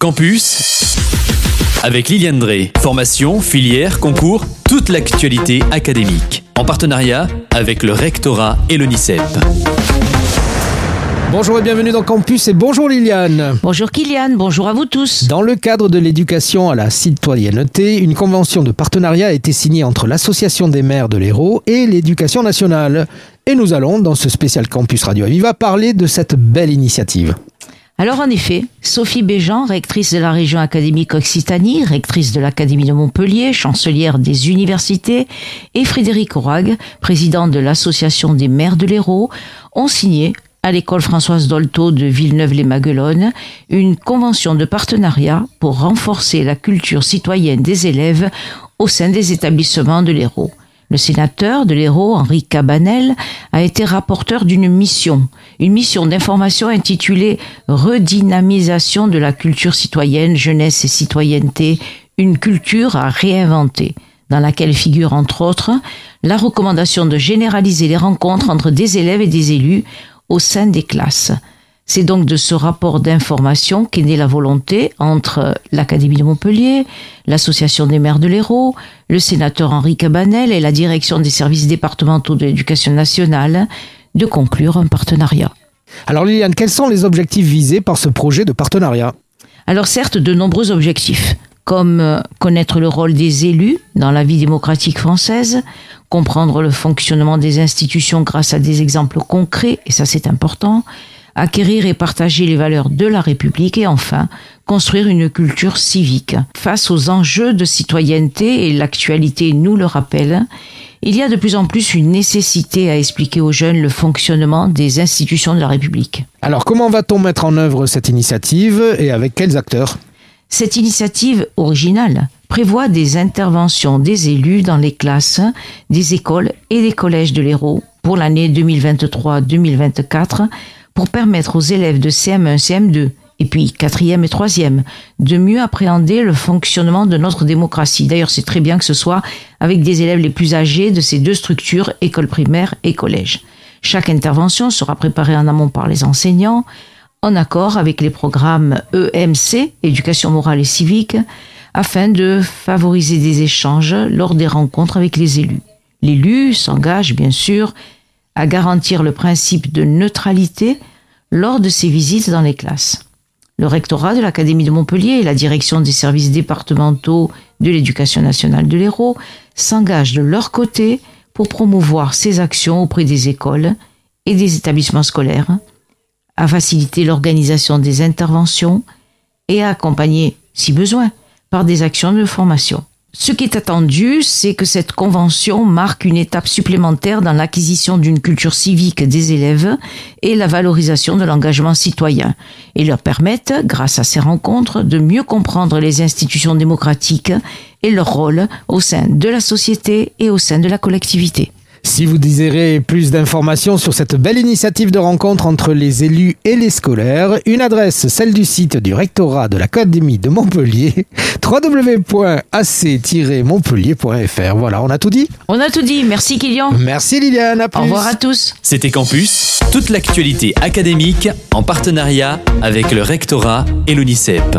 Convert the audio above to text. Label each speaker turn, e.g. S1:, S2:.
S1: Campus avec Liliane Drey. Formation, filière, concours, toute l'actualité académique. En partenariat avec le rectorat et l'ONICEP.
S2: Bonjour et bienvenue dans Campus et bonjour Liliane.
S3: Bonjour Kylian, bonjour à vous tous.
S2: Dans le cadre de l'éducation à la citoyenneté, une convention de partenariat a été signée entre l'Association des maires de l'Hérault et l'Éducation nationale. Et nous allons, dans ce spécial Campus Radio Aviva, parler de cette belle initiative.
S3: Alors en effet, Sophie Béjean, rectrice de la région académique Occitanie, rectrice de l'Académie de Montpellier, chancelière des universités, et Frédéric Roig, président de l'Association des maires de l'Hérault, ont signé à l'école Françoise Dolto de Villeneuve-les-Maguelones une convention de partenariat pour renforcer la culture citoyenne des élèves au sein des établissements de l'Hérault. Le sénateur de l'Hérault, Henri Cabanel, a été rapporteur d'une mission, une mission d'information intitulée Redynamisation de la culture citoyenne, jeunesse et citoyenneté, une culture à réinventer, dans laquelle figure entre autres la recommandation de généraliser les rencontres entre des élèves et des élus au sein des classes. C'est donc de ce rapport d'information qu'est née la volonté entre l'Académie de Montpellier, l'Association des maires de l'Hérault, le sénateur Henri Cabanel et la direction des services départementaux de l'éducation nationale de conclure un partenariat.
S2: Alors Liliane, quels sont les objectifs visés par ce projet de partenariat?
S3: Alors certes, de nombreux objectifs, comme euh, connaître le rôle des élus dans la vie démocratique française, comprendre le fonctionnement des institutions grâce à des exemples concrets, et ça c'est important, acquérir et partager les valeurs de la République et enfin construire une culture civique. Face aux enjeux de citoyenneté, et l'actualité nous le rappelle, il y a de plus en plus une nécessité à expliquer aux jeunes le fonctionnement des institutions de la République.
S2: Alors comment va-t-on mettre en œuvre cette initiative et avec quels acteurs?
S3: Cette initiative originale prévoit des interventions des élus dans les classes, des écoles et des collèges de l'Hérault pour l'année 2023-2024 pour permettre aux élèves de CM1, CM2 et puis quatrième et troisième, de mieux appréhender le fonctionnement de notre démocratie. D'ailleurs, c'est très bien que ce soit avec des élèves les plus âgés de ces deux structures, école primaire et collège. Chaque intervention sera préparée en amont par les enseignants, en accord avec les programmes EMC, éducation morale et civique, afin de favoriser des échanges lors des rencontres avec les élus. L'élu s'engage, bien sûr, à garantir le principe de neutralité lors de ses visites dans les classes. Le rectorat de l'Académie de Montpellier et la direction des services départementaux de l'éducation nationale de l'Hérault s'engagent de leur côté pour promouvoir ces actions auprès des écoles et des établissements scolaires, à faciliter l'organisation des interventions et à accompagner, si besoin, par des actions de formation. Ce qui est attendu, c'est que cette convention marque une étape supplémentaire dans l'acquisition d'une culture civique des élèves et la valorisation de l'engagement citoyen, et leur permette, grâce à ces rencontres, de mieux comprendre les institutions démocratiques et leur rôle au sein de la société et au sein de la collectivité.
S2: Si vous désirez plus d'informations sur cette belle initiative de rencontre entre les élus et les scolaires, une adresse, celle du site du rectorat de l'Académie de Montpellier, www.ac-montpellier.fr. Voilà, on a tout dit
S3: On a tout dit. Merci Kylian.
S2: Merci Liliane, à plus.
S3: Au revoir à tous.
S1: C'était Campus, toute l'actualité académique en partenariat avec le rectorat et l'ONICEP.